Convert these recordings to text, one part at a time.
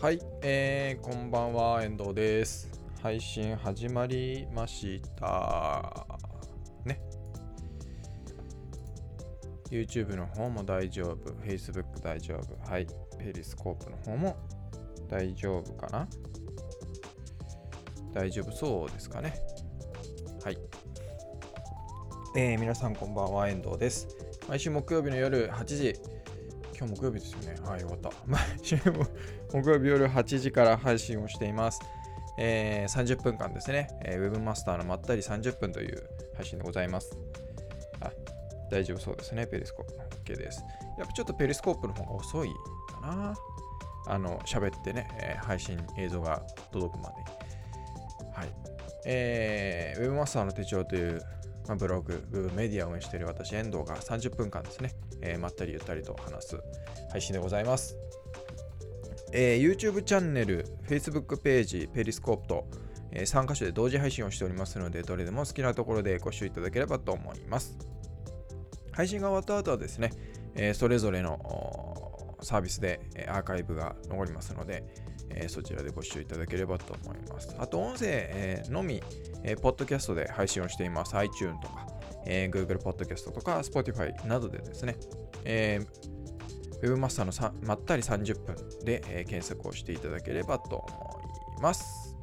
はい、えー、こんばんは、遠藤です。配信始まりました。ね。YouTube の方も大丈夫、Facebook 大丈夫、はい、ペリスコープの方も大丈夫かな大丈夫そうですかね。はい。えー、皆さんこんばんは、遠藤です。毎週木曜日の夜8時、今日木曜日ですよね。はい、よかった。毎週木曜日夜8時から配信をしています。えー、30分間ですね、えー、ウェブマスターのまったり30分という配信でございます。あ、大丈夫そうですね。ペリスコープ OK です。やっぱちょっとペリスコープの方が遅いかな。あの、喋ってね、えー、配信映像が届くまで。はい。えー、ウェブマスターの手帳というまあ、ブログ、ブメディアを運営している私、遠藤が30分間ですね、えー、まったりゆったりと話す配信でございます。えー、YouTube チャンネル、Facebook ページ、ペリスコープと、えー、3箇所で同時配信をしておりますので、どれでも好きなところでご視聴いただければと思います。配信が終わった後はですね、えー、それぞれのサービスでアーカイブが残りますので、え、そちらでご視聴いただければと思います。あと、音声、え、のみ、えー、ポッドキャストで配信をしています。iTune とか、え、Google Podcast とか Spotify などでですね、えー、Webmaster のさまったり30分で、えー、検索をしていただければと思います。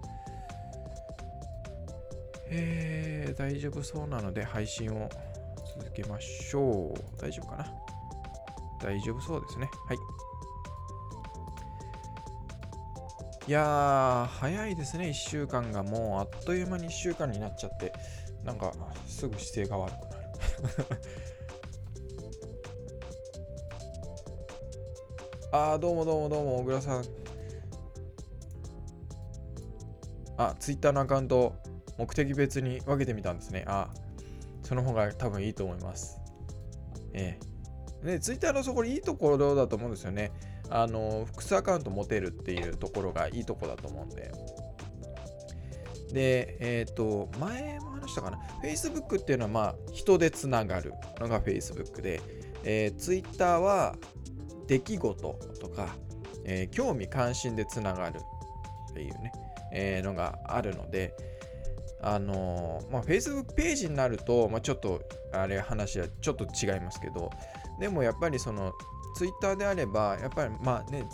えー、大丈夫そうなので配信を続けましょう。大丈夫かな？大丈夫そうですね。はい。いやー、早いですね、1週間がもうあっという間に1週間になっちゃって、なんかすぐ姿勢が悪くなる。あー、どうもどうもどうも、小倉さん。あ、ツイッターのアカウント、目的別に分けてみたんですね。あ、その方が多分いいと思います。ええ。ね、ツイッターのそこいいところだと思うんですよね。あの複数アカウント持てるっていうところがいいとこだと思うんで。で、えっ、ー、と、前も話したかな。Facebook っていうのは、まあ、人でつながるのが Facebook で、えー、Twitter は出来事とか、えー、興味関心でつながるっていうね、えー、のがあるので、あのー、まあ、Facebook ページになると、まあ、ちょっと、あれ話はちょっと違いますけど、でもやっぱりそのツイッターであれば、やっぱりまあね、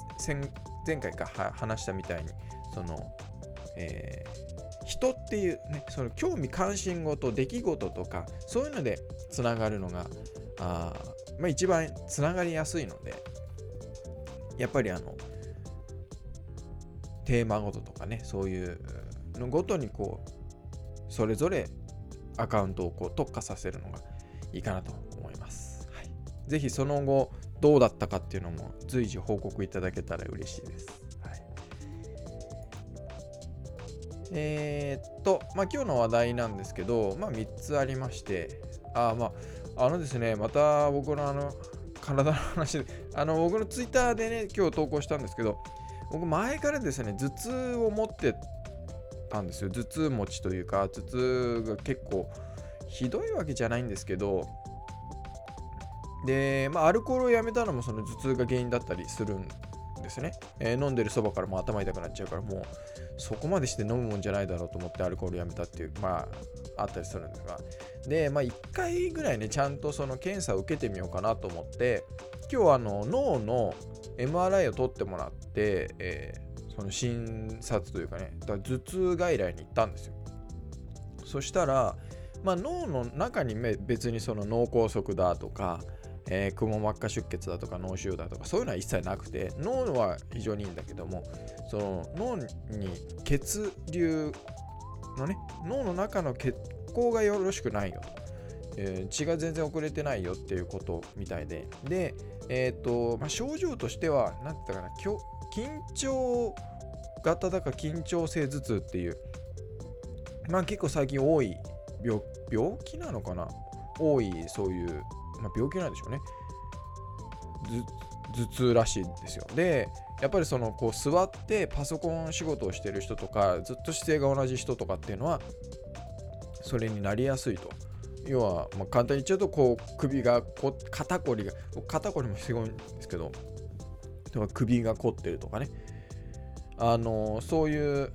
前回か話したみたいに、その、えー、人っていうね、その興味関心事、出来事とか、そういうのでつながるのが、あまあ、一番つながりやすいので、やっぱりあの、テーマごととかね、そういうのごとにこう、それぞれアカウントをこう特化させるのがいいかなと思います。はい、ぜひその後、どうだったかっていうのも随時報告いただけたら嬉しいです。はい、えー、っと、まあ、今日の話題なんですけど、まあ、3つありまして、あ、まあ、あのですね、また僕のあの、体の話で、あの、僕のツイッターでね、今日投稿したんですけど、僕前からですね、頭痛を持ってたんですよ。頭痛持ちというか、頭痛が結構ひどいわけじゃないんですけど、で、まあ、アルコールをやめたのもその頭痛が原因だったりするんですね。えー、飲んでるそばからもう頭痛くなっちゃうから、もうそこまでして飲むもんじゃないだろうと思ってアルコールやめたっていう、まあ、あったりするんですが。で、まあ、1回ぐらいね、ちゃんとその検査を受けてみようかなと思って、今日あの脳の MRI を取ってもらって、えー、その診察というかね、だから頭痛外来に行ったんですよ。そしたら、まあ、脳の中に別にその脳梗塞だとか、えー、くも膜下出血だとか脳腫瘍だとかそういうのは一切なくて脳は非常にいいんだけどもその脳に血流のね脳の中の血行がよろしくないよ、えー、血が全然遅れてないよっていうことみたいで。でえっ、ー、と、まあ、症状としては何て言ったかな緊張型だか緊張性頭痛っていうまあ結構最近多い病気なのかな？多いそういうまあ、病気なんでしょうね。頭痛らしいんですよ。でやっぱりそのこう座ってパソコン仕事をしてる人とかずっと姿勢が同じ人とかっていうのはそれになりやすいと。要は、まあ、簡単に言っちゃうとこう首がこ肩こりが肩こりもすごいんですけど首が凝ってるとかね。あのそういう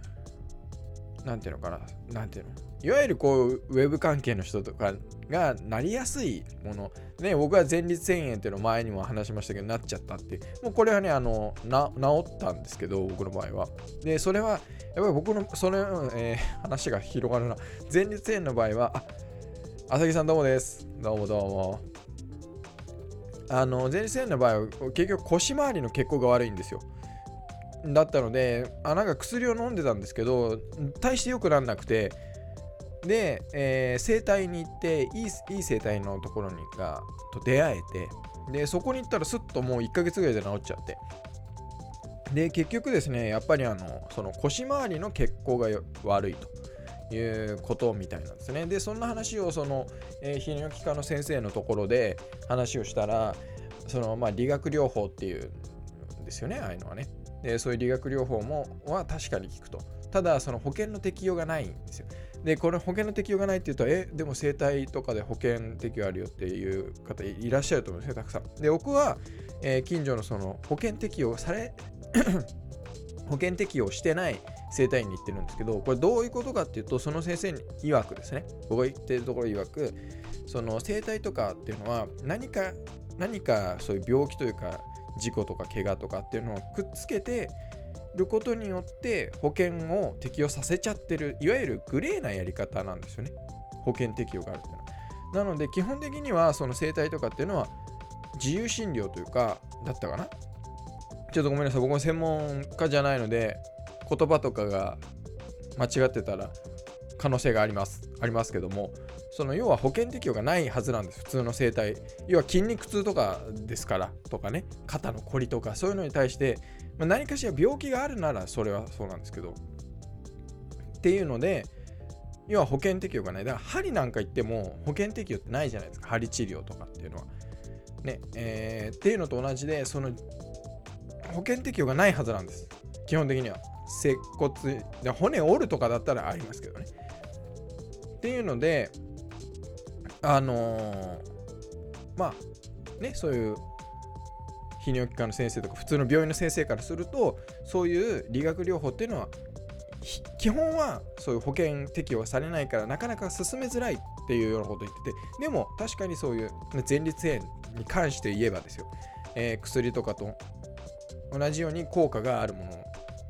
何ていうのかな何ていうの？いわゆるこうウェブ関係の人とかがなりやすいもの。ね僕は前立腺炎っていうの前にも話しましたけどなっちゃったってもうこれはねあのな治ったんですけど僕の場合は。でそれはやっぱり僕のその、えー、話が広がるな。前立腺の場合はあ朝木さんどうもです。どうもどうも。あの前立腺の場合は結局腰回りの血行が悪いんですよ。だったのであなんか薬を飲んでたんですけど大して良くならなくてで、えー、整体に行っていいいい整体のところにがと出会えてでそこに行ったらすっともう1ヶ月ぐらいで治っちゃって。で結局ですねやっぱりあのその腰回りの血行が悪いと。いうことみたいなんですね。でそんな話をその、えー、泌尿器科の先生のところで話をしたらそのまあ理学療法っていうんですよねああいうのはね。でそういう理学療法もは確かに効くと。ただその保険の適用がないんですよ。でこれ保険の適用がないっていうとえでも生体とかで保険適用あるよっていう方いらっしゃると思うんですねたくさん。で僕は、えー、近所のその保険適用され 保険適用してない生体院に行ってるんですけどこれどういうことかっていうとその先生に曰くですね。僕が言ってるところ曰くその生体とかっていうのは何か何かそういう病気というか事故とか怪我とかっていうのをくっつけてることによって保険を適用させちゃってるいわゆるグレーなやり方なんですよね。保険適用があるっていうのは。なので基本的にはその生態とかっていうのは自由診療というかだったかな。ちょっとごめんなさい。僕も専門家じゃないので言葉とかが間違ってたら可能性があります。ありますけどもその要は保険適用がないはずなんです。普通の生態要は筋肉痛とかですからとかね。肩のこりとかそういうのに対してまあ、何かしら病気があるならそれはそうなんですけど。っていうので要は保険適用がない。だから針なんか言っても保険適用ってないじゃないですか。針治療とかっていうのは。ねえー、っていうのと同じでその保険適用がないはずなんです。基本的には。接骨で骨折るとかだったらありますけどね。っていうのであのー、まあねそういう泌尿器科の先生とか普通の病院の先生からするとそういう理学療法っていうのは基本はそういう保険適用されないからなかなか進めづらいっていうようなことを言っててでも確かにそういう前立腺に関して言えばですよ、えー、薬とかと同じように効果があるもの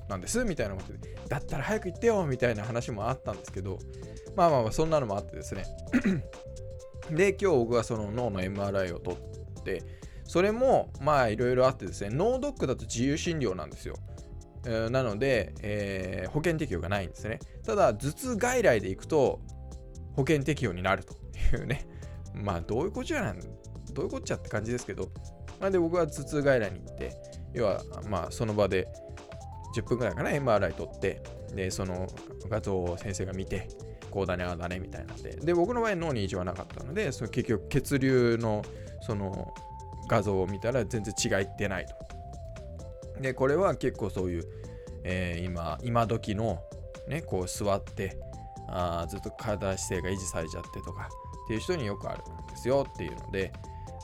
なんですみたいなことでだったら早く行ってよみたいな話もあったんですけどまあまあまあそんなのもあってですね。で今日僕はその脳の MRI を取ってそれもまあいろいろあってですね、ノードックだと自由診療なんですよ。なので、えー、保険適用がないんですね。ただ、頭痛外来で行くと保険適用になるというね。まあ、どういうことじゃなん、どういうこっちゃって感じですけど、なんで僕は頭痛外来に行って、要は、まあ、その場で10分ぐらいかな、MRI 取って、で、その画像を先生が見て、こうだね、ああだね、みたいなんで、で、僕の場合脳に異常はなかったので、その結局血流の、その、画像を見たら全然違いってないと。で、これは結構そういう、えー、今、今時の、ね、こう座って、あずっと体姿勢が維持されちゃってとかっていう人によくあるんですよっていうので、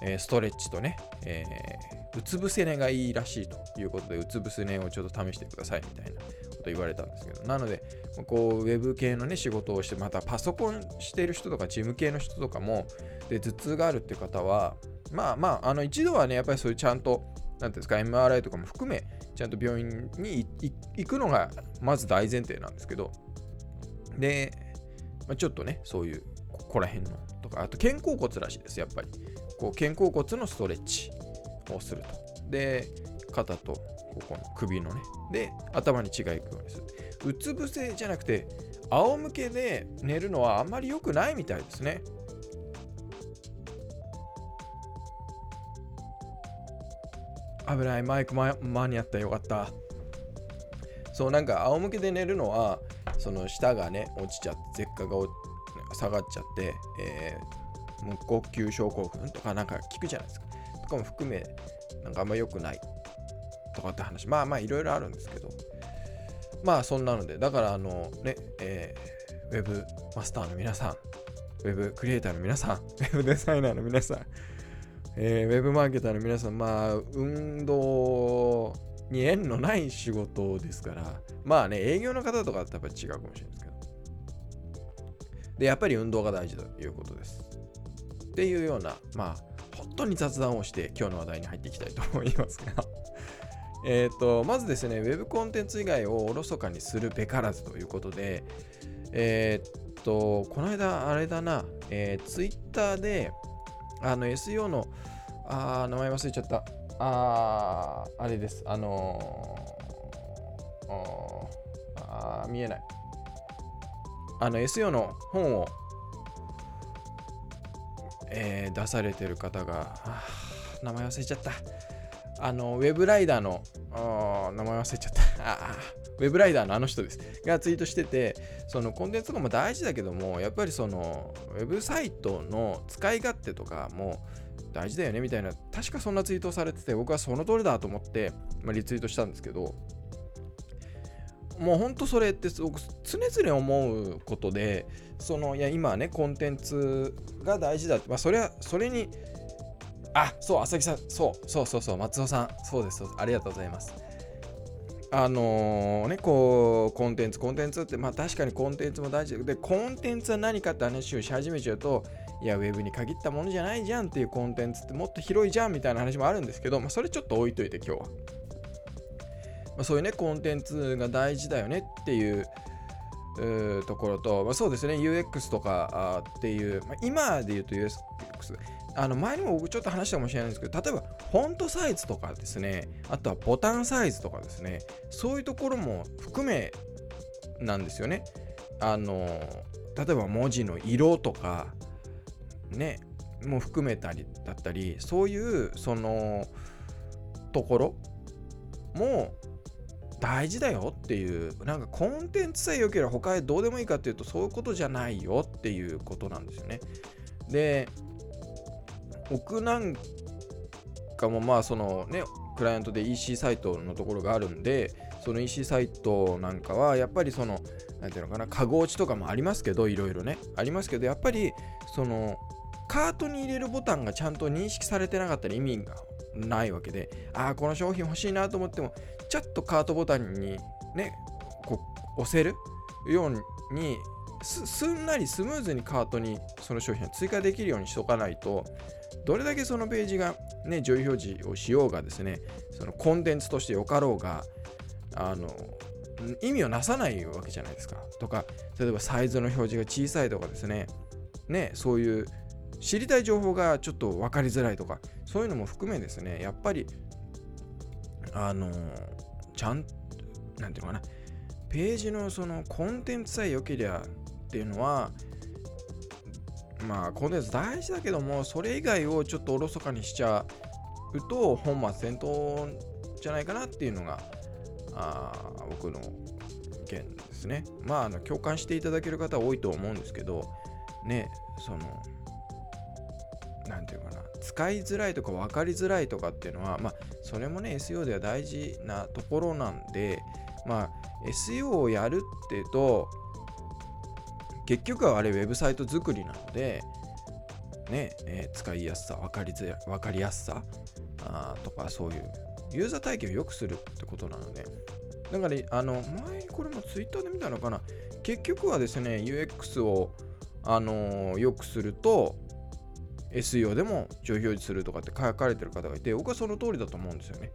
えー、ストレッチとね、えー、うつ伏せ寝がいいらしいということで、うつ伏せ寝をちょっと試してくださいみたいなこと言われたんですけど、なので、こう、ウェブ系のね、仕事をして、またパソコンしてる人とか、事務系の人とかも、で、頭痛があるっていう方は、まあまあ、あの一度はね、やっぱりそういうちゃんと、なんていうんですか、MRI とかも含め、ちゃんと病院に行くのがまず大前提なんですけど、で、まあ、ちょっとね、そういう、ここら辺のとか、あと肩甲骨らしいです、やっぱり。こう肩甲骨のストレッチをすると。で、肩とここの首のね、で、頭に血が行くようにする。うつ伏せじゃなくて、仰向けで寝るのはあんまり良くないみたいですね。危ない。マイク間に合った。よかった。そうなんか仰向けで寝るのはその舌がね落ちちゃって舌下が下がっちゃって、えー、無呼吸症候群とかなんか聞くじゃないですか。とかも含めなんかあんま良くないとかって話。まあまあいろいろあるんですけど。まあそんなので。だからあのねえー、ウェブマスターの皆さんウェブクリエイターの皆さん ウェブデザイナーの皆さんえー、ウェブマーケターの皆さん、まあ、運動に縁のない仕事ですからまあね営業の方とかだとやっぱり違うかもしれないですけど。でやっぱり運動が大事ということです。っていうようなまあ本当に雑談をして今日の話題に入っていきたいと思いますが。えっとまずですね Web コンテンツ以外をおろそかにするべからずということでえー、っとこの間あれだな、えー、Twitter であの SEO のあ名前忘れちゃったああれです。あのー、あ見えない。あの SEO の本を、えー、出されてる方が、名前忘れちゃった。あの、ウェブライダーの、名前忘れちゃった。あウェブライダーのあの人です。がツイートしてて、そのコンテンツとかも大事だけども、やっぱりその、ウェブサイトの使い勝手とかも、大事だよねみたいな、確かそんなツイートをされてて、僕はその通りだと思って、まあ、リツイートしたんですけど、もうほんとそれってすごく常々思うことで、そのいや今はね、コンテンツが大事だって、まあ、それは、それに、あそう、浅木さん、そう、そうそうそう、松尾さん、そうです、そうです、ありがとうございます。あのー、ね、こう、コンテンツ、コンテンツって、まあ確かにコンテンツも大事。で、コンテンツは何かって話をし始めちゃうと、いや、ウェブに限ったものじゃないじゃんっていうコンテンツってもっと広いじゃんみたいな話もあるんですけど、まあ、それちょっと置いといて今日は。まあ、そういうね、コンテンツが大事だよねっていうところと、まあ、そうですね、UX とかっていう、まあ、今で言うと UX、あの前にも僕ちょっと話したかもしれないんですけど、例えばフォントサイズとかですね、あとはボタンサイズとかですね、そういうところも含めなんですよね。あの例えば文字の色とか、ねも含めたりだったりそういうそのところも大事だよっていうなんかコンテンツさえ良ければ他へどうでもいいかっていうとそういうことじゃないよっていうことなんですよね。で僕なんかもまあそのねクライアントで EC サイトのところがあるんでその EC サイトなんかはやっぱりその何ていうのかなカゴ落ちとかもありますけどいろいろねありますけどやっぱりそのカートに入れるボタンがちゃんと認識されてなかったら意味がないわけで、ああ、この商品欲しいなと思っても、ちょっとカートボタンにね、こう押せるようにすんなりスムーズにカートにその商品を追加できるようにしとかないと、どれだけそのページがね、上位表示をしようがですね、そのコンテンツとしてよかろうが、あの、意味をなさないわけじゃないですか。とか、例えばサイズの表示が小さいとかですね、ね、そういう知りたい情報がちょっと分かりづらいとかそういうのも含めですねやっぱりあのちゃんなんていうのかなページのそのコンテンツさえ良ければっていうのはまあコンテンツ大事だけどもそれ以外をちょっとおろそかにしちゃうと本末転倒じゃないかなっていうのがあ僕の意見ですね。まああの共感していただける方多いと思うんですけどねその何て言うかな使いづらいとか分かりづらいとかっていうのはまあそれもね SEO では大事なところなんでまあ SEO をやるっていうと結局はあれウェブサイト作りなのでね、えー、使いやすさ分かりづ分かりやすさあとかそういうユーザー体験を良くするってことなのでだからあの前これも Twitter で見たのかな結局はですね UX をあのー、良くすると SEO でも上表示するとかって書かれてる方がいて、僕はその通りだと思うんですよね。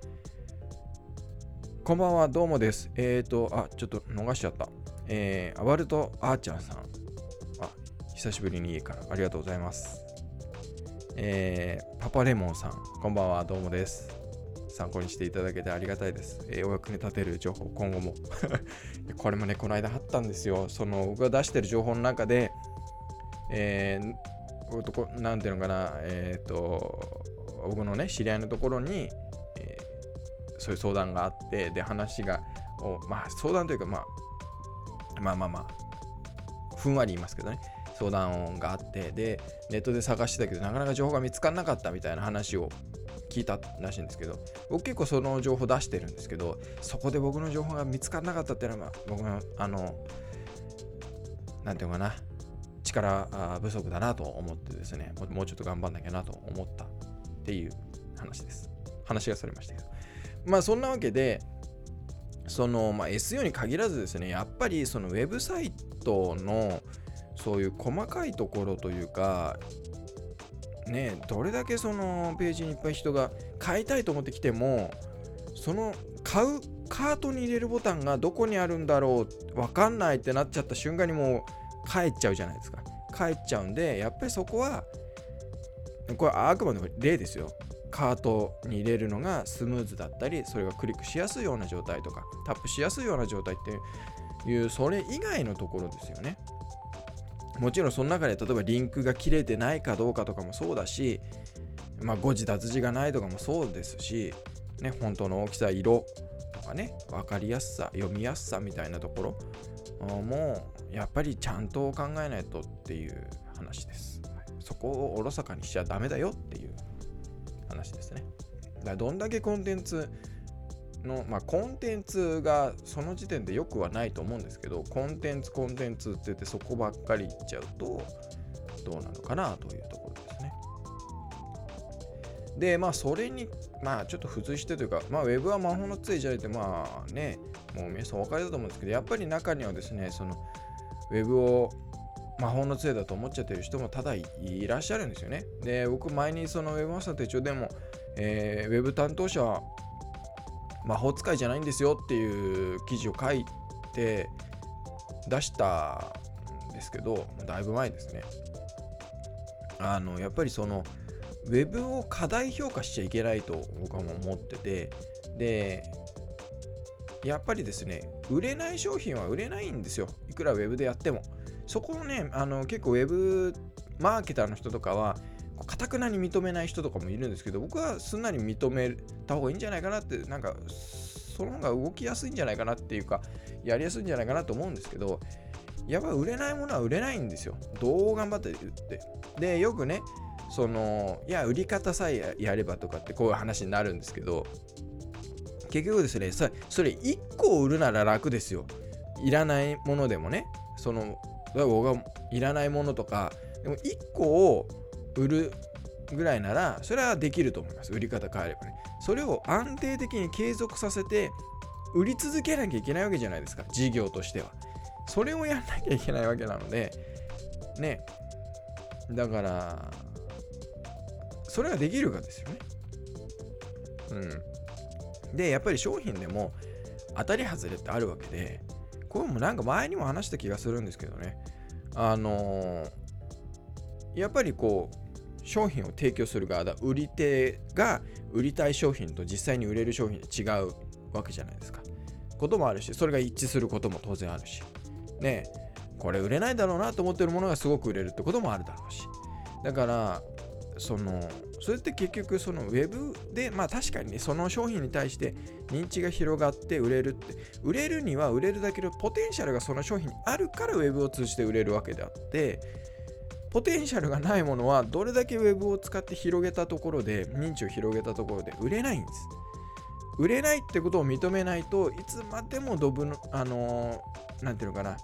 こんばんは、どうもです。えっ、ー、と、あ、ちょっと逃しちゃった。えー、アワルト・アーチャーさん。あ、久しぶりに家からありがとうございます。えー、パパレモンさん、こんばんは、どうもです。参考にしていただけてありがたいです。えー、お役に立てる情報、今後も。これもね、この間あったんですよ。その、僕が出してる情報の中で、えー、こなんていうのかな、えっ、ー、と、僕のね、知り合いのところに、えー、そういう相談があって、で、話が、まあ、相談というか、まあ、まあまあまあ、ふんわり言いますけどね、相談があって、で、ネットで探してたけど、なかなか情報が見つからなかったみたいな話を聞いたらしいんですけど、僕結構その情報出してるんですけど、そこで僕の情報が見つからなかったっていうのは、僕の、あの、なんていうのかな、力不足だなと思ってですね、もうちょっと頑張んなきゃなと思ったっていう話です。話がそれましたけど。まあそんなわけでその、まあ、SEO に限らずですねやっぱりそのウェブサイトのそういう細かいところというかねどれだけそのページにいっぱい人が買いたいと思ってきてもその買うカートに入れるボタンがどこにあるんだろう分かんないってなっちゃった瞬間にもう帰っちゃうじゃないですか。帰っちゃうんでやっぱりそこはこれあくまでも例ですよ。カートに入れるのがスムーズだったりそれがクリックしやすいような状態とかタップしやすいような状態っていうそれ以外のところですよね。もちろんその中で例えばリンクが切れてないかどうかとかもそうだしまあ誤字脱字がないとかもそうですしね本当の大きさ色とかね分かりやすさ読みやすさみたいなところもやっぱりちゃんと考えないとっていう話です、そこをおろそかにしちゃダメだよっていう話ですねだどんだけコンテンツの、まあ、コンテンツがその時点でよくはないと思うんですけど、コンテンツ、コンテンツって言ってそこばっかり言っちゃうと、どうなのかなというところですね。で、まあ、それに、まあ、ちょっと付随してというか、まあ、ウェブは魔法の杖じゃなくて、まあね、もう皆さんお分かりだと思うんですけど、やっぱり中にはですね、その、ウェブを魔法の杖だと思っちゃってる人もただいらっしゃるんですよね。で、僕前にそのウェブマスター手帳でも、えー、ウェブ担当者は魔法使いじゃないんですよっていう記事を書いて出したんですけどだいぶ前ですね。あのやっぱりそのウェブを過大評価しちゃいけないと僕は思っててでやっぱりですね売れない商品は売れないんですよ。いくらウェブでやっても。そこをねあの結構ウェブマーケターの人とかはかたくなに認めない人とかもいるんですけど僕はすんなり認めた方がいいんじゃないかなってなんかその方が動きやすいんじゃないかなっていうかやりやすいんじゃないかなと思うんですけどやっぱ売れないものは売れないんですよ。どう頑張って言って。でよくねそのいや売り方さえやればとかってこういう話になるんですけど結局ですねそれ1個売るなら楽ですよ。いらないものでもねその僕がいらないものとかでも1個を売るぐらいならそれはできると思います。売り方変えればね。それを安定的に継続させて売り続けなきゃいけないわけじゃないですか。事業としては。それをやんなきゃいけないわけなのでね。だからそれができるかですよね。うん。でやっぱり商品でも当たり外れってあるわけでこれもなんか前にも話した気がするんですけどね。あのー、やっぱりこう商品を提供する側だ売り手が売りたい商品と実際に売れる商品で違うわけじゃないですか。こともあるしそれが一致することも当然あるし。ねこれ売れないだろうなと思ってるものがすごく売れるってこともあるだろうし。だからそのそれって結局そのウェブでまあ確かにねその商品に対して認知が広がって売れるって。売れるには売れるだけのポテンシャルがその商品にあるからウェブを通じて売れるわけであってポテンシャルがないものはどれだけ Web を使って広げたところで認知を広げたところで売れないんです。売れないってことを認めないといつまでもドブのあの何、ー、ていうのかな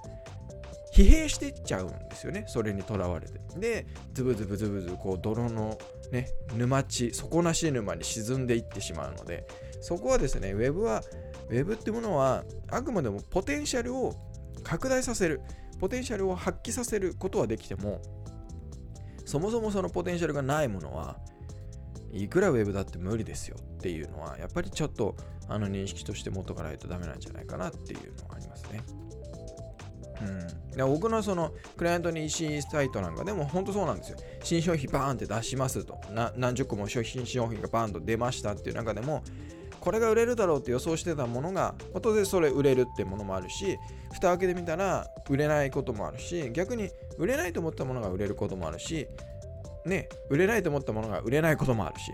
疲弊してっちゃうんですよねそれにとらわれてでズブズブズブズブこう泥のね沼地底なし沼に沈んでいってしまうのでそこはですね Web は Web ってものはあくまでもポテンシャルを拡大させるポテンシャルを発揮させることはできてもそもそもそのポテンシャルがないものはいくらウェブだって無理ですよっていうのはやっぱりちょっとあの認識として持っとかないとダメなんじゃないかなっていうのはありますね。うん、で僕のそのクライアントに EC サイトなんかでも本当そうなんですよ。新商品バーンって出しますと。何十個も新商品がバーンと出ましたっていう中でもこれが売れるだろうって予想してたものが、当然それ売れるってものもあるし、蓋開けてみたら売れないこともあるし、逆に売れないと思ったものが売れることもあるし、ね、売れないと思ったものが売れないこともあるし、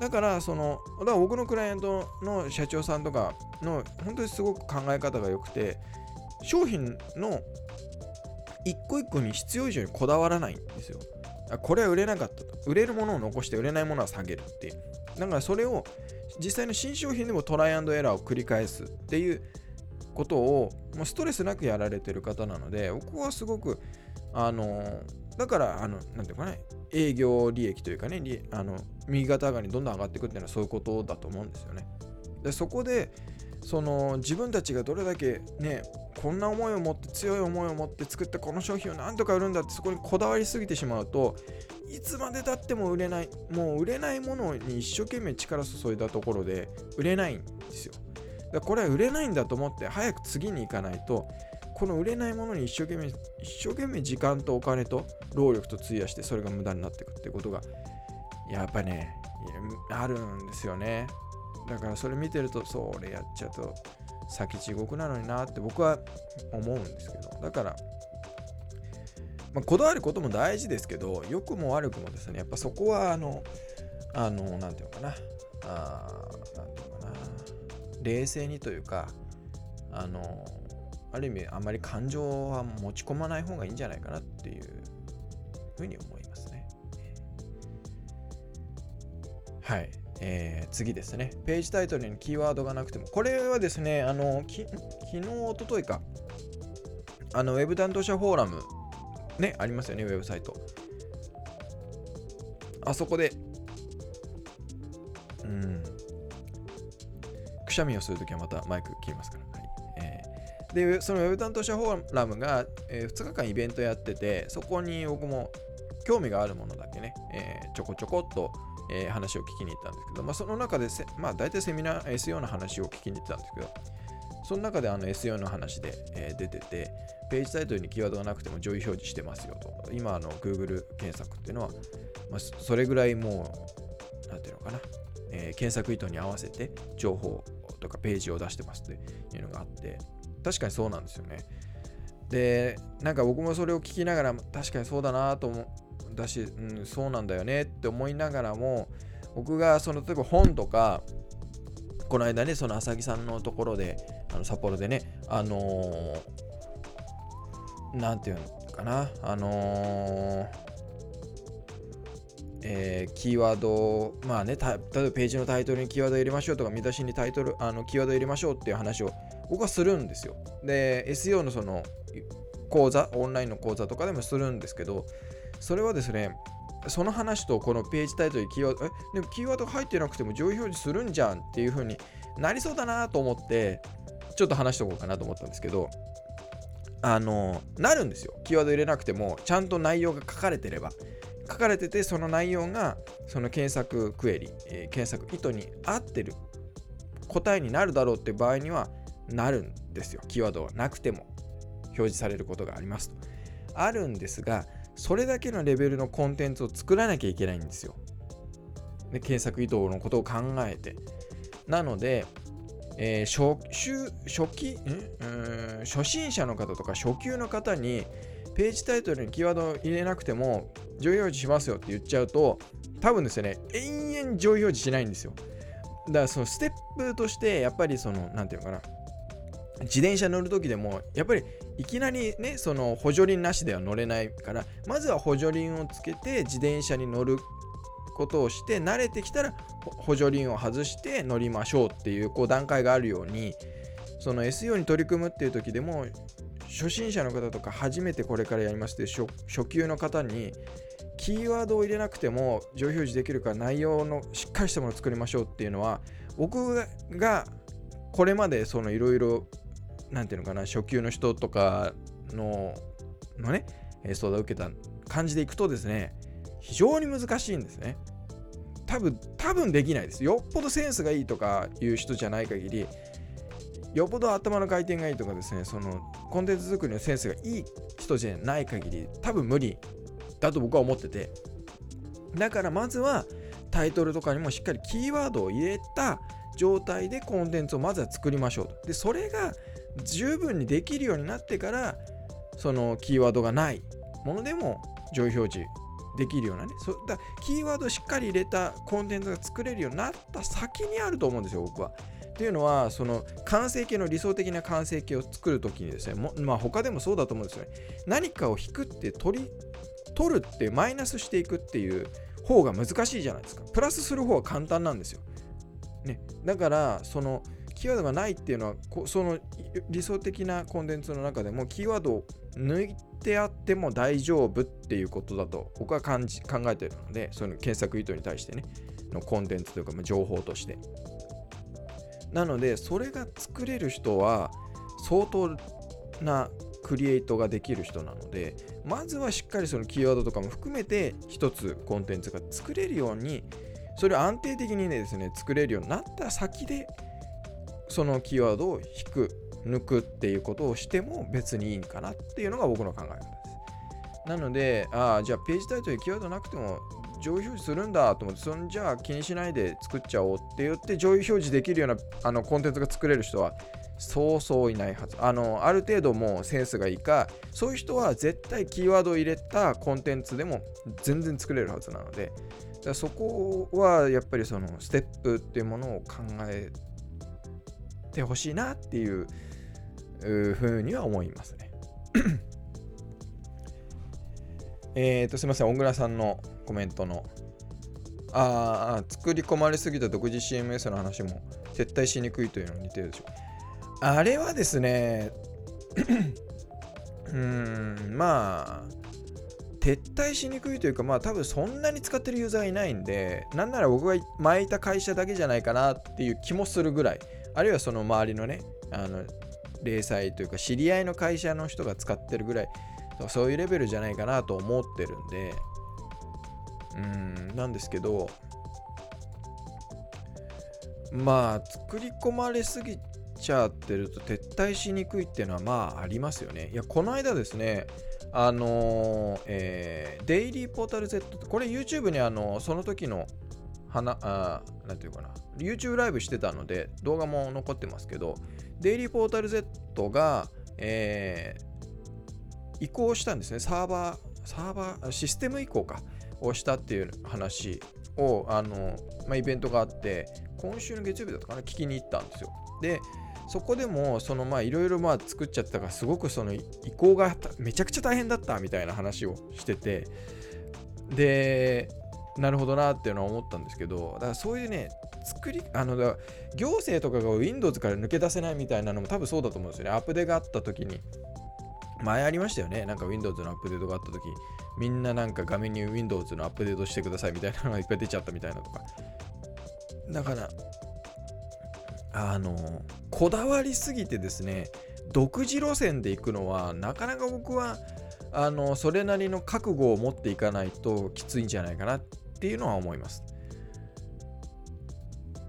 だから、その、だから僕のクライアントの社長さんとかの本当にすごく考え方が良くて、商品の一個一個に必要以上にこだわらないんですよ。これは売れなかったと。売れるものを残して売れないものは下げるっていう。だからそれを実際の新商品でもトライアンドエラーを繰り返すっていうことをもうストレスなくやられてる方なので僕はすごくあのだからあのなんていうかね営業利益というかねあの右肩上がりにどんどん上がっていくっていうのはそういうことだと思うんですよねでそこでその自分たちがどれだけねこんな思いを持って強い思いを持って作ったこの商品を何とか売るんだってそこにこだわりすぎてしまうといつまでたっても売れないもう売れないものに一生懸命力注いだところで売れないんですよ。だからこれは売れないんだと思って早く次に行かないとこの売れないものに一生懸命一生懸命時間とお金と労力と費やしてそれが無駄になっていくっていうことがやっぱねあるんですよね。だからそれ見てるとそれやっちゃうと先地獄なのになって僕は思うんですけど。だから、まあ、こだわることも大事ですけど良くも悪くもですねやっぱそこはあのあのなんていうのかな。あなんていうのかな。冷静にというかあのある意味あんまり感情は持ち込まない方がいいんじゃないかなっていうふうに思いますね。はい。えー、次ですね。ページタイトルにキーワードがなくても、これはですね、あの、き昨日、おとといか、あの、ウェブ担当者フォーラム、ね、ありますよね、ウェブサイト。あそこで、うん、くしゃみをするときはまたマイク切りますから。で、そのウェブ担当者フォーラムが、えー、2日間イベントやってて、そこに僕も興味があるものだけね、えー、ちょこちょこっとえー、話を聞きに行ったんですけど、まあ、その中でまあ、大体セミナー SEO の話を聞きに行ったんですけど、その中であの SEO の話で、え、出てて、ページタイトルにキーワードがなくても上位表示してますよと。今、の Google 検索っていうのは、まあ、それぐらいもう、なんていうのかな、えー、検索意図に合わせて情報とかページを出してますっていうのがあって、確かにそうなんですよね。で、なんか僕もそれを聞きながら、確かにそうだなと思だし、うん、そうなんだよねって思いながらも僕がその例えば本とかこの間ねその浅木さんのところであの札幌でねあの何、て言うのかなあのーえー、キーワード、まあね、例えばページのタイトルにキーワード入れましょうとか、見出しにタイトル、あのキーワード入れましょうっていう話を僕はするんですよ。で、SEO のその講座、オンラインの講座とかでもするんですけど、それはですね、その話とこのページタイトルキーワード、え、でもキーワード入ってなくても上位表示するんじゃんっていう風になりそうだなと思って、ちょっと話しておこうかなと思ったんですけど、あの、なるんですよ。キーワード入れなくても、ちゃんと内容が書かれてれば。書かれてて、その内容が、その検索クエリ、えー、検索意図に合ってる答えになるだろうって場合にはなるんですよ。キーワードがなくても表示されることがありますと。あるんですが、それだけのレベルのコンテンツを作らなきゃいけないんですよ。で検索意図のことを考えて。なので、えー、初初期？ん？初心者の方とか初級の方にページタイトルにキーワードを入れなくても上位表示しますよって言っちゃうと多分ですね延々上位表示しないんですよ。だからそのステップとしてやっぱりその何て言うのかな。自転車乗る時でもやっぱりいきなりねその補助輪なしでは乗れないからまずは補助輪をつけて自転車に乗ることをして慣れてきたら補助輪を外して乗りましょうっていうこう段階があるようにその SEO に取り組むっていう時でも初心者の方とか初めてこれからやりますって初初級の方にキーワードを入れなくても上表示できるから内容のしっかりしたものを作りましょうっていうのは僕がこれまでそのいろいろなんていうのかな、初級の人とかの、のね、相談を受けた感じでいくとですね、非常に難しいんですね。多分、多分できないです。よっぽどセンスがいいとかいう人じゃない限り、よっぽど頭の回転がいいとかですね、そのコンテンツ作りのセンスがいい人じゃない限り、多分無理だと僕は思ってて。だからまずはタイトルとかにもしっかりキーワードを入れた状態でコンテンツをまずは作りましょうと。で、それが十分にできるようになってからそのキーワードがない。ものでも上位表示できるようなね。そだキーワードをしっかり入れたコンテンツが作れるようになった先にあると思うんですよ僕は。っていうのはその完成形の理想的な完成形を作るときにですねもまあ他でもそうだと思うんですよね。何かを引くって取り取るってマイナスしていくっていう方が難しいじゃないですか。プラスする方は簡単なんですよ、ね、だからそのキーワードがないっていうのはその理想的なコンテンツの中でもキーワードを抜いてあっても大丈夫っていうことだと僕は感じ考えてるのでその検索意図に対してねのコンテンツというか情報として。なのでそれが作れる人は相当なクリエイトができる人なのでまずはしっかりそのキーワードとかも含めて一つコンテンツが作れるようにそれを安定的にですね作れるようになった先でそのキーワードを引く抜くっていうことをしても別にいいんかなっていうのが僕の考え方ですなのでああじゃあページタイトルキーワードなくても上位表示するんだと思って、そんじゃあ気にしないで作っちゃおうって言って上位表示できるようなあのコンテンツが作れる人はそうそういないはず。あの、ある程度もうセンスがいいか、そういう人は絶対キーワードを入れたコンテンツでも全然作れるはずなので、そこはやっぱりそのステップっていうものを考えてほしいなっていうふうには思いますね。えっと、すみません、小倉さんのコメントの。ああ、作り込まれすぎた独自 CMS の話も撤退しにくいというのに似てるでしょう。あれはですね、うん、まあ、撤退しにくいというか、まあ多分そんなに使ってるユーザーいないんで、なんなら僕が巻いた会社だけじゃないかなっていう気もするぐらい、あるいはその周りのね、あの、零細というか知り合いの会社の人が使ってるぐらい、そういうレベルじゃないかなと思ってるんで、うん、なんですけど、まあ、作り込まれすぎちゃってると撤退しにくいっていうのはまあありますよね。いや、この間ですね、あのー、えー、デイリーポータル Z これ YouTube にあのその時の花あなんていうかな。YouTube ライブしてたので動画も残ってますけどデイリーポータル Z が、えー、移行したんですね。サーバーサーバーシステム移行か。をしたっていう話をあの、まあ、イベントがあって今週の月曜日だったかな。聞きに行ったんですよ。でそこでもそのまあいろいろまあ作っちゃったからすごくその移行がめちゃくちゃ大変だったみたいな話をしててでなるほどなっていうのは思ったんですけどだからそういうね作りあの行政とかが Windows から抜け出せないみたいなのも多分そうだと思うんですよね。アップデーがあった時に。前ありましたよね。なんか Windows のアップデートがあった時。みんななんか画面に Windows のアップデートしてくださいみたいなのがいっぱい出ちゃったみたいなとか。だからあのこだわりすぎてですね独自路線で行くのはなかなか僕はあのそれなりの覚悟を持っていかないときついんじゃないかなっていうのは思います。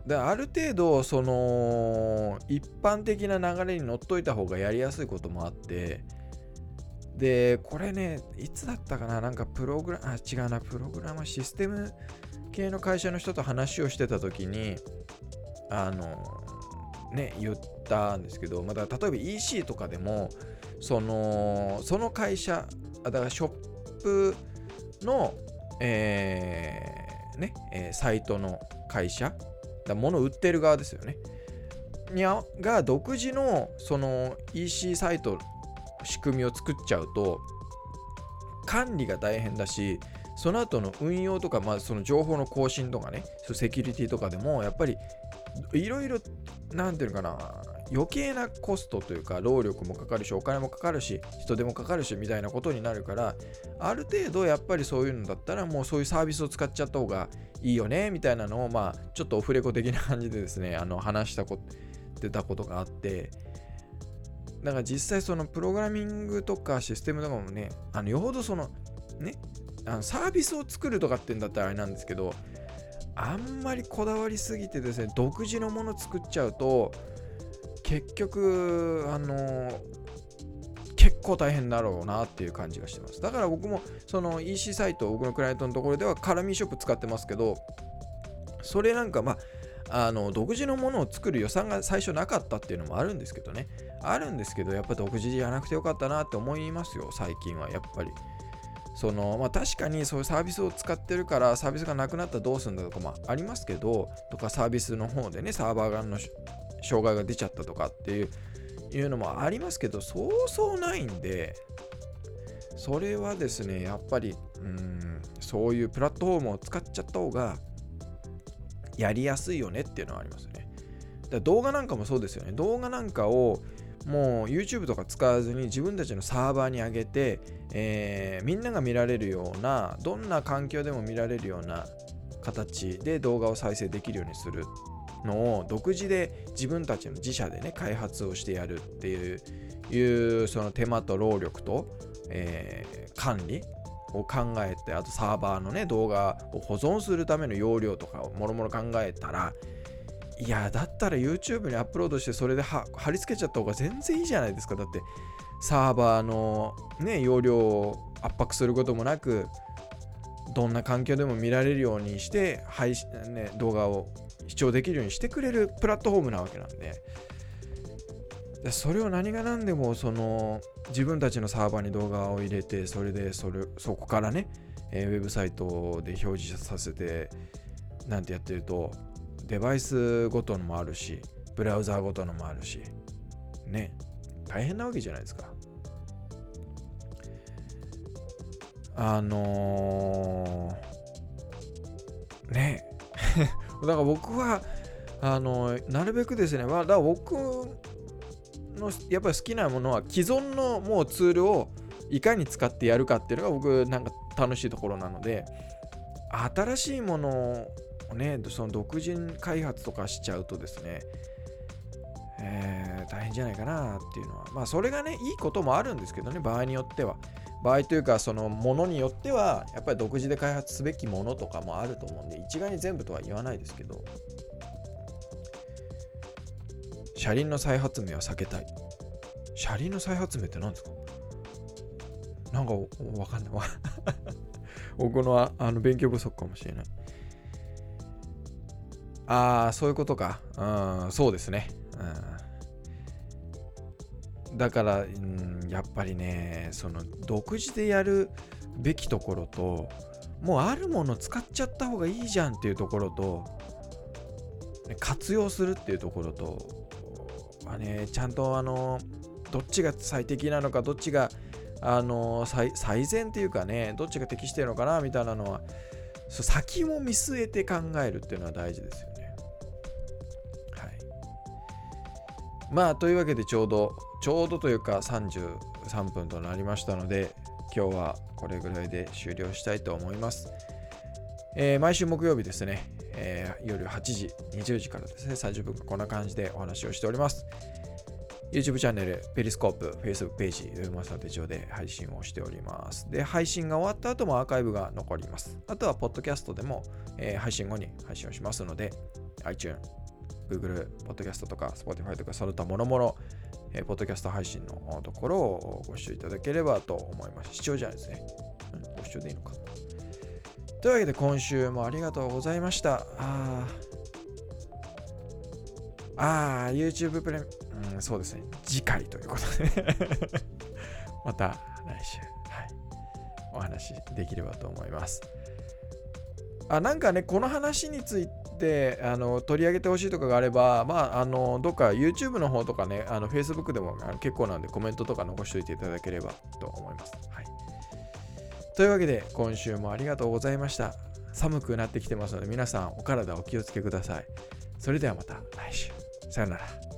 である程度その一般的な流れに乗っといた方がやりやすいこともあってでこれねいつだったかななんかプログラあ違うなプログラマーシステム系の会社の人と話をしてた時にあのね言ったんですけど、まだ例えば EC とかでもそのその会社だからショップの、えー、ね、えー、サイトの会社。だ物売ってる側ですよね。にゃが独自のその EC サイト仕組みを作っちゃうと管理が大変だしその後の運用とか、まあ、その情報の更新とかねセキュリティとかでもやっぱりいろいろ何ていうのかな余計なコストというか労力もかかるしお金もかかるし人手もかかるしみたいなことになるからある程度やっぱりそういうのだったらもうそういうサービスを使っちゃった方がいいよねみたいなのをまあちょっとオフレコ的な感じでですね あの話したこてたことがあってだから実際そのプログラミングとかシステムとかもねあのよほどそのねあのサービスを作るとかってんだったらあれなんですけどあんまりこだわりすぎてですね独自のもの作っちゃうと結局あの結構大変だろうなっていう感じがしてます。だから僕もその EC サイト僕のクライアントのところではカラミーショップ使ってますけどそれなんかまああの独自のものを作る予算が最初なかったっていうのもあるんですけどね。あるんですけどやっぱ独自じゃなくてよかったなって思いますよ最近は。やっぱり。そのまあ、確かにそういうサービスを使ってるからサービスがなくなったらどうするんだとかもありますけどとかサービスの方でねサーバー側の障害が出ちゃったとかっていういうのもありますけどそうそうないんでそれはですねやっぱりうんそういうプラットフォームを使っちゃった方がやりやすいよねっていうのはありますよね。だ動画なんかもそうですよね。動画なんかをもう YouTube とか使わずに自分たちのサーバーに上げて、えー、みんなが見られるようなどんな環境でも見られるような形で動画を再生できるようにするのを独自で自分たちの自社でね開発をしてやるっていうその手間と労力と、えー、管理を考えてあとサーバーのね動画を保存するための容量とかをもろもろ考えたらいやだったら YouTube にアップロードしてそれで貼り付けちゃった方が全然いいじゃないですか。だってサーバーのね容量を圧迫することもなくどんな環境でも見られるようにして配信、ね、動画を視聴できるようにしてくれるプラットフォームなわけなんで。それを何が何でもその自分たちのサーバーに動画を入れてそれでそれそこからね、えー、ウェブサイトで表示させてなんてやってるとデバイスごとのもあるしブラウザーごとのもあるしね大変なわけじゃないですか。あのー、ね。だから僕はあのー、なるべくですね、まあ、だから僕のやっぱり好きなものは既存のもうツールをいかに使ってやるかっていうのが僕なんか楽しいところなので新しいものをねその独自開発とかしちゃうとですねえー、大変じゃないかなっていうのは。まあそれがねいいこともあるんですけどね場合によっては。場合というかそのものによってはやっぱり独自で開発すべきものとかもあると思うんで一概に全部とは言わないですけど。車輪の再発明は避けたい。車輪の再発明って何ですか？なんかわかんない。僕のあの勉強不足かもしれない。ああそういうことか。うんそうですね。うん。だから、うん、やっぱりねその独自でやるべきところともうあるもの使っちゃった方がいいじゃんっていうところと活用するっていうところとまあね、ちゃんとあのどっちが最適なのかどっちがあの最善っていうかねどっちが適してるのかなみたいなのは先も見据えて考えるっていうのは大事ですよまあというわけでちょうどちょうどというか33分となりましたので今日はこれぐらいで終了したいと思います。えー、毎週木曜日ですね、えー、夜8時、20時からですね、30分こんな感じでお話をしております。YouTube チャンネル、ペリスコープ、Facebook ページ、ウェブマスター手帳で配信をしております。で、配信が終わった後もアーカイブが残ります。あとは、ポッドキャストでも、えー、配信後に配信をしますので、iTunes、Google、Podcast とか Spotify とか、その他もろもろ、えー、ポッドキャスト配信のところをご視聴いただければと思います。視聴じゃないですね。うん、ご視聴でいいのか。というわけで今週もありがとうございました。ああ、YouTube プレミ、うん、そうですね。次回ということで また来週、はい、お話できればと思います。あなんかね、この話についててあの取り上げてほしいとかがあれば、まあ、あのどっか YouTube の方とかね、あの Facebook でも結構なんでコメントとか残しておいていただければと思います。はいというわけで今週もありがとうございました。寒くなってきてますので皆さんお体お気をつけください。それではまた来週。さよなら。